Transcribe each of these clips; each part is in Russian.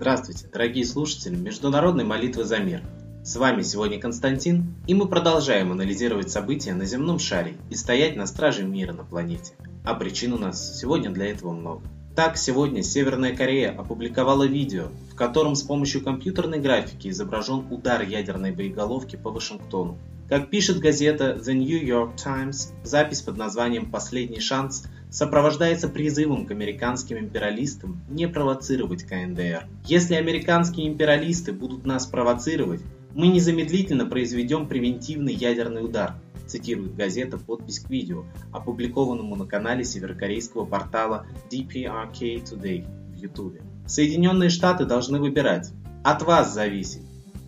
Здравствуйте, дорогие слушатели Международной молитвы за мир. С вами сегодня Константин, и мы продолжаем анализировать события на земном шаре и стоять на страже мира на планете. А причин у нас сегодня для этого много. Так, сегодня Северная Корея опубликовала видео, в котором с помощью компьютерной графики изображен удар ядерной боеголовки по Вашингтону. Как пишет газета The New York Times, запись под названием «Последний шанс» сопровождается призывом к американским империалистам не провоцировать КНДР. Если американские империалисты будут нас провоцировать, мы незамедлительно произведем превентивный ядерный удар, цитирует газета подпись к видео, опубликованному на канале северокорейского портала DPRK Today в YouTube. Соединенные Штаты должны выбирать. От вас зависит,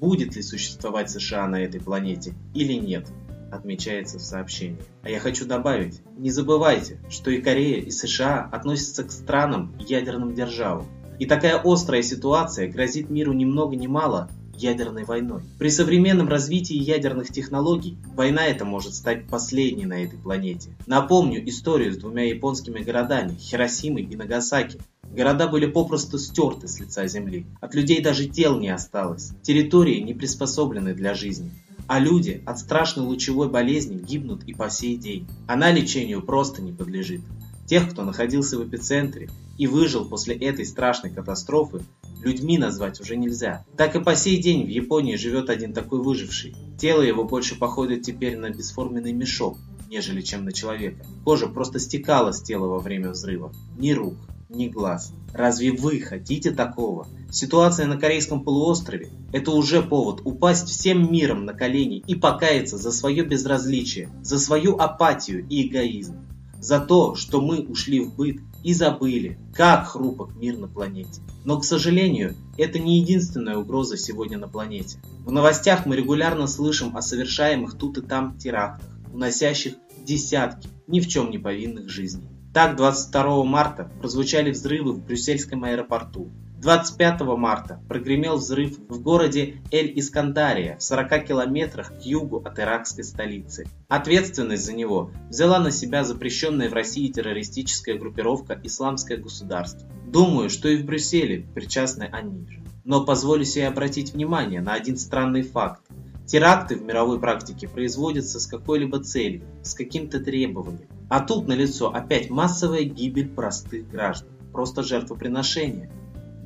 будет ли существовать США на этой планете или нет отмечается в сообщении. А я хочу добавить, не забывайте, что и Корея, и США относятся к странам ядерным державам. И такая острая ситуация грозит миру ни много ни мало ядерной войной. При современном развитии ядерных технологий война эта может стать последней на этой планете. Напомню историю с двумя японскими городами Хиросимой и Нагасаки. Города были попросту стерты с лица земли. От людей даже тел не осталось. Территории не приспособлены для жизни. А люди от страшной лучевой болезни гибнут и по сей день. Она лечению просто не подлежит. Тех, кто находился в эпицентре и выжил после этой страшной катастрофы, людьми назвать уже нельзя. Так и по сей день в Японии живет один такой выживший. Тело его больше походит теперь на бесформенный мешок, нежели чем на человека. Кожа просто стекала с тела во время взрыва. Ни рук, ни глаз. Разве вы хотите такого? Ситуация на Корейском полуострове – это уже повод упасть всем миром на колени и покаяться за свое безразличие, за свою апатию и эгоизм, за то, что мы ушли в быт и забыли, как хрупок мир на планете. Но, к сожалению, это не единственная угроза сегодня на планете. В новостях мы регулярно слышим о совершаемых тут и там терактах, уносящих десятки ни в чем не повинных жизней. Так, 22 марта прозвучали взрывы в брюссельском аэропорту. 25 марта прогремел взрыв в городе Эль-Искандария в 40 километрах к югу от иракской столицы. Ответственность за него взяла на себя запрещенная в России террористическая группировка «Исламское государство». Думаю, что и в Брюсселе причастны они же. Но позволю себе обратить внимание на один странный факт. Теракты в мировой практике производятся с какой-либо целью, с каким-то требованием. А тут налицо опять массовая гибель простых граждан. Просто жертвоприношение.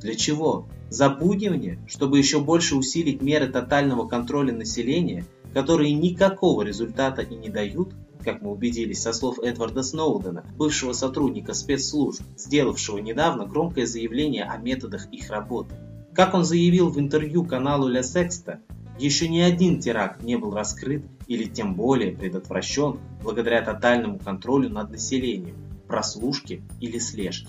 Для чего? Запугивание, чтобы еще больше усилить меры тотального контроля населения, которые никакого результата и не дают, как мы убедились со слов Эдварда Сноудена, бывшего сотрудника спецслужб, сделавшего недавно громкое заявление о методах их работы. Как он заявил в интервью каналу Ля Секста, еще ни один теракт не был раскрыт или тем более предотвращен благодаря тотальному контролю над населением, прослушке или слежке.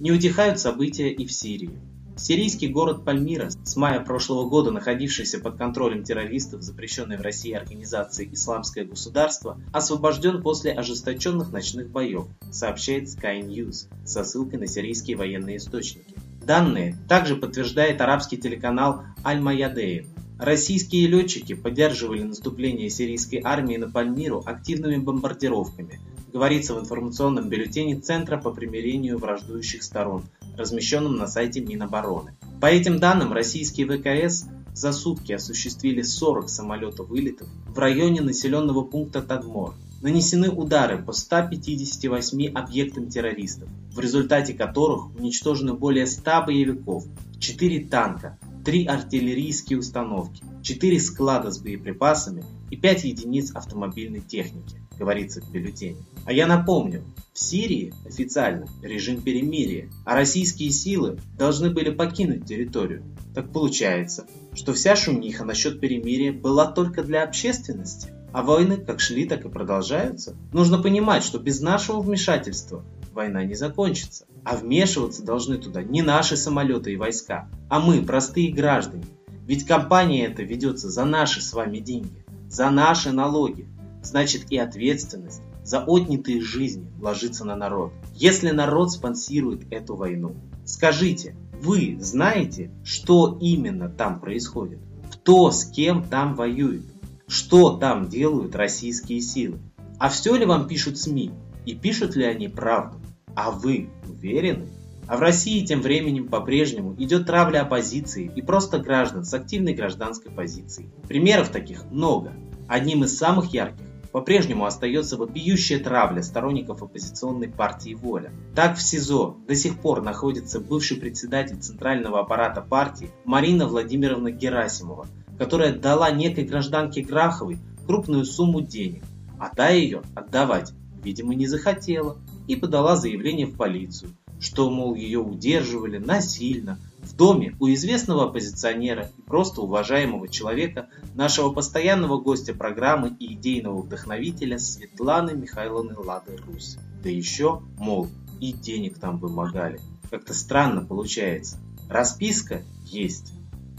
Не утихают события и в Сирии. Сирийский город Пальмира, с мая прошлого года находившийся под контролем террористов, запрещенной в России организации «Исламское государство», освобожден после ожесточенных ночных боев, сообщает Sky News со ссылкой на сирийские военные источники. Данные также подтверждает арабский телеканал Аль-Маядеев, Российские летчики поддерживали наступление сирийской армии на Пальмиру активными бомбардировками, говорится в информационном бюллетене Центра по примирению враждующих сторон, размещенном на сайте Минобороны. По этим данным, российские ВКС за сутки осуществили 40 самолетов вылетов в районе населенного пункта Тадмор. Нанесены удары по 158 объектам террористов, в результате которых уничтожено более 100 боевиков, 4 танка, три артиллерийские установки, четыре склада с боеприпасами и пять единиц автомобильной техники, говорится в бюллетене. А я напомню, в Сирии официально режим перемирия, а российские силы должны были покинуть территорию. Так получается, что вся шумиха насчет перемирия была только для общественности, а войны как шли, так и продолжаются. Нужно понимать, что без нашего вмешательства война не закончится. А вмешиваться должны туда не наши самолеты и войска, а мы, простые граждане. Ведь компания эта ведется за наши с вами деньги, за наши налоги. Значит и ответственность за отнятые жизни ложится на народ. Если народ спонсирует эту войну, скажите, вы знаете, что именно там происходит? Кто с кем там воюет? Что там делают российские силы? А все ли вам пишут СМИ? И пишут ли они правду? А вы уверены? А в России тем временем по-прежнему идет травля оппозиции и просто граждан с активной гражданской позицией. Примеров таких много. Одним из самых ярких по-прежнему остается вопиющая травля сторонников оппозиционной партии «Воля». Так в СИЗО до сих пор находится бывший председатель центрального аппарата партии Марина Владимировна Герасимова, которая дала некой гражданке Граховой крупную сумму денег, а та ее отдавать, видимо, не захотела и подала заявление в полицию, что, мол, ее удерживали насильно, в доме у известного оппозиционера и просто уважаемого человека, нашего постоянного гостя программы и идейного вдохновителя Светланы Михайловны Лады Русь. Да еще, мол, и денег там вымогали. Как-то странно получается. Расписка есть,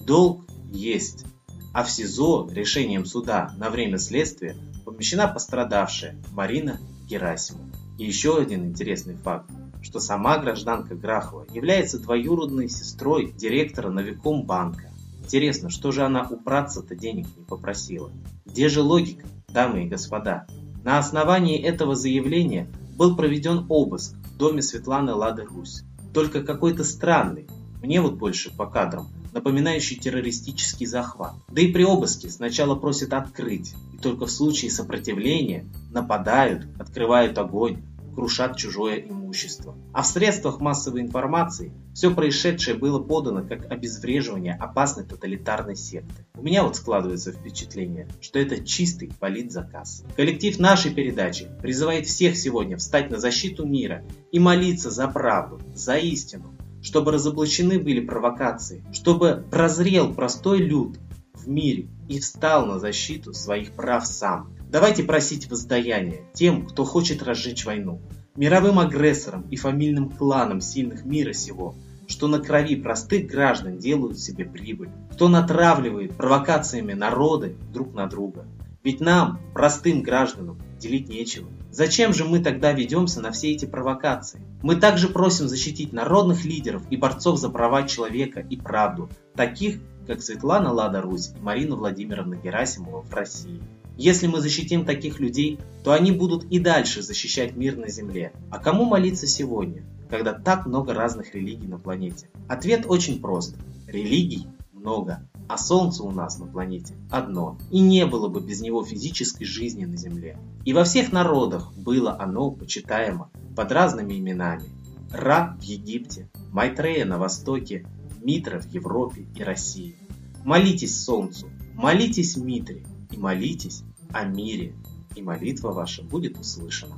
долг есть, а в СИЗО решением суда на время следствия помещена пострадавшая Марина Герасимова. И еще один интересный факт что сама гражданка Грахова является двоюродной сестрой директора Новиком банка. Интересно, что же она у братца-то денег не попросила? Где же логика, дамы и господа? На основании этого заявления был проведен обыск в доме Светланы Лады Русь. Только какой-то странный, мне вот больше по кадрам, напоминающий террористический захват. Да и при обыске сначала просят открыть, и только в случае сопротивления нападают, открывают огонь, крушат чужое имущество. А в средствах массовой информации все происшедшее было подано как обезвреживание опасной тоталитарной секты. У меня вот складывается впечатление, что это чистый политзаказ. Коллектив нашей передачи призывает всех сегодня встать на защиту мира и молиться за правду, за истину, чтобы разоблачены были провокации, чтобы прозрел простой люд в мире и встал на защиту своих прав сам. Давайте просить воздаяния тем, кто хочет разжечь войну, мировым агрессорам и фамильным кланам сильных мира сего, что на крови простых граждан делают себе прибыль, кто натравливает провокациями народы друг на друга. Ведь нам, простым гражданам, делить нечего. Зачем же мы тогда ведемся на все эти провокации? Мы также просим защитить народных лидеров и борцов за права человека и правду, таких, как Светлана Лада Русь и Марина Владимировна Герасимова в России. Если мы защитим таких людей, то они будут и дальше защищать мир на Земле. А кому молиться сегодня, когда так много разных религий на планете? Ответ очень прост. Религий много, а Солнце у нас на планете одно. И не было бы без него физической жизни на Земле. И во всех народах было оно почитаемо под разными именами. Ра в Египте, Майтрея на Востоке, Митра в Европе и России. Молитесь Солнцу, молитесь Митре, и молитесь о мире, и молитва ваша будет услышана.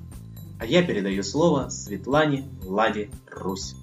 А я передаю слово Светлане Ладе Русь.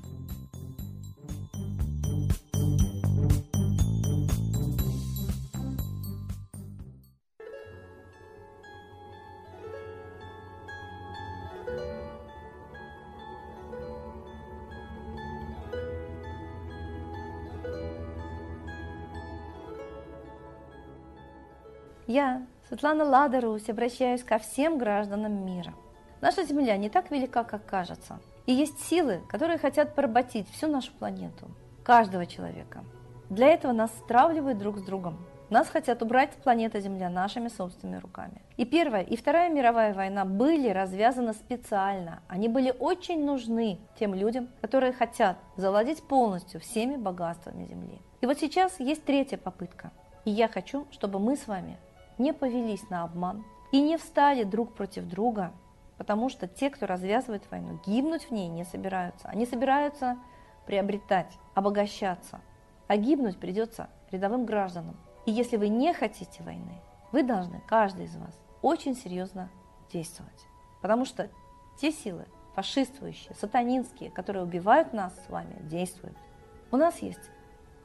Я, Светлана Ладарусь, обращаюсь ко всем гражданам мира. Наша Земля не так велика, как кажется. И есть силы, которые хотят поработить всю нашу планету, каждого человека. Для этого нас стравливают друг с другом. Нас хотят убрать с планеты Земля нашими собственными руками. И Первая, и Вторая мировая война были развязаны специально. Они были очень нужны тем людям, которые хотят завладеть полностью всеми богатствами Земли. И вот сейчас есть третья попытка. И я хочу, чтобы мы с вами не повелись на обман и не встали друг против друга, потому что те, кто развязывает войну, гибнуть в ней не собираются. Они собираются приобретать, обогащаться. А гибнуть придется рядовым гражданам. И если вы не хотите войны, вы должны, каждый из вас, очень серьезно действовать. Потому что те силы, фашистующие, сатанинские, которые убивают нас с вами, действуют. У нас есть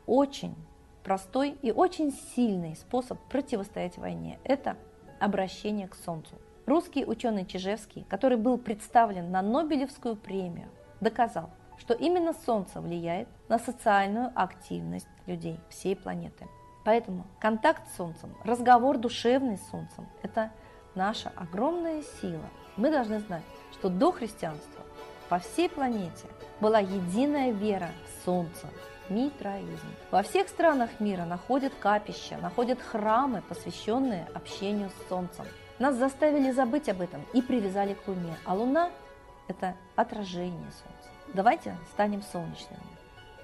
очень простой и очень сильный способ противостоять войне – это обращение к Солнцу. Русский ученый Чижевский, который был представлен на Нобелевскую премию, доказал, что именно Солнце влияет на социальную активность людей всей планеты. Поэтому контакт с Солнцем, разговор душевный с Солнцем – это наша огромная сила. Мы должны знать, что до христианства по всей планете была единая вера в Солнце, митраизм. Во всех странах мира находят капища, находят храмы, посвященные общению с Солнцем. Нас заставили забыть об этом и привязали к Луне, а Луна – это отражение Солнца. Давайте станем солнечными.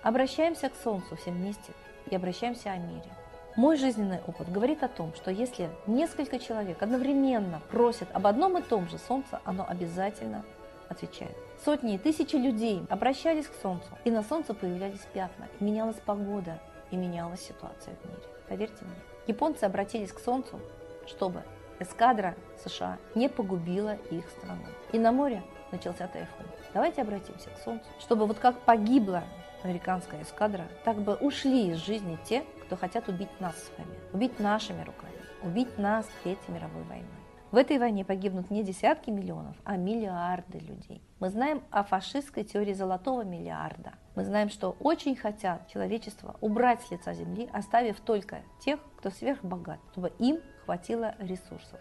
Обращаемся к Солнцу все вместе и обращаемся о мире. Мой жизненный опыт говорит о том, что если несколько человек одновременно просят об одном и том же Солнце, оно обязательно отвечает. Сотни и тысячи людей обращались к Солнцу, и на Солнце появлялись пятна, и менялась погода, и менялась ситуация в мире. Поверьте мне. Японцы обратились к Солнцу, чтобы эскадра США не погубила их страну. И на море начался тайфун. Давайте обратимся к Солнцу, чтобы вот как погибла американская эскадра, так бы ушли из жизни те, кто хотят убить нас с вами, убить нашими руками, убить нас Третьей мировой войной. В этой войне погибнут не десятки миллионов, а миллиарды людей. Мы знаем о фашистской теории золотого миллиарда. Мы знаем, что очень хотят человечество убрать с лица земли, оставив только тех, кто сверхбогат, чтобы им хватило ресурсов.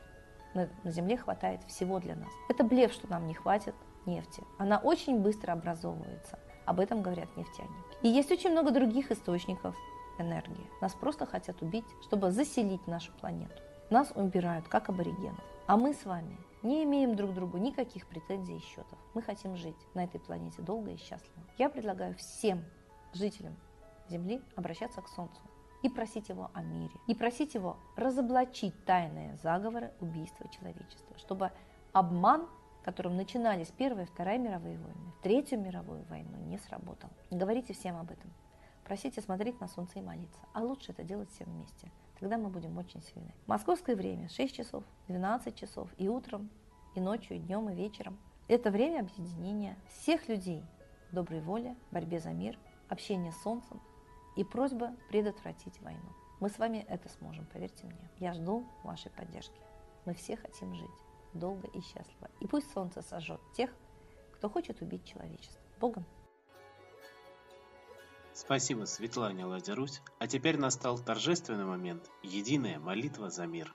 На, на земле хватает всего для нас. Это блеф, что нам не хватит нефти. Она очень быстро образовывается. Об этом говорят нефтяники. И есть очень много других источников энергии. Нас просто хотят убить, чтобы заселить нашу планету. Нас убирают, как аборигенов. А мы с вами не имеем друг другу никаких претензий и счетов. Мы хотим жить на этой планете долго и счастливо. Я предлагаю всем жителям Земли обращаться к Солнцу и просить его о мире, и просить его разоблачить тайные заговоры убийства человечества, чтобы обман, которым начинались Первая и Вторая мировые войны, Третью мировую войну, не сработал. Говорите всем об этом. Просите смотреть на солнце и молиться. А лучше это делать всем вместе. Тогда мы будем очень сильны. Московское время 6 часов, 12 часов и утром, и ночью, и днем, и вечером. Это время объединения всех людей доброй воле, борьбе за мир, общения с солнцем и просьба предотвратить войну. Мы с вами это сможем, поверьте мне. Я жду вашей поддержки. Мы все хотим жить долго и счастливо. И пусть солнце сожжет тех, кто хочет убить человечество. Богом! Спасибо Светлане Ладерусь. А теперь настал торжественный момент – единая молитва за мир.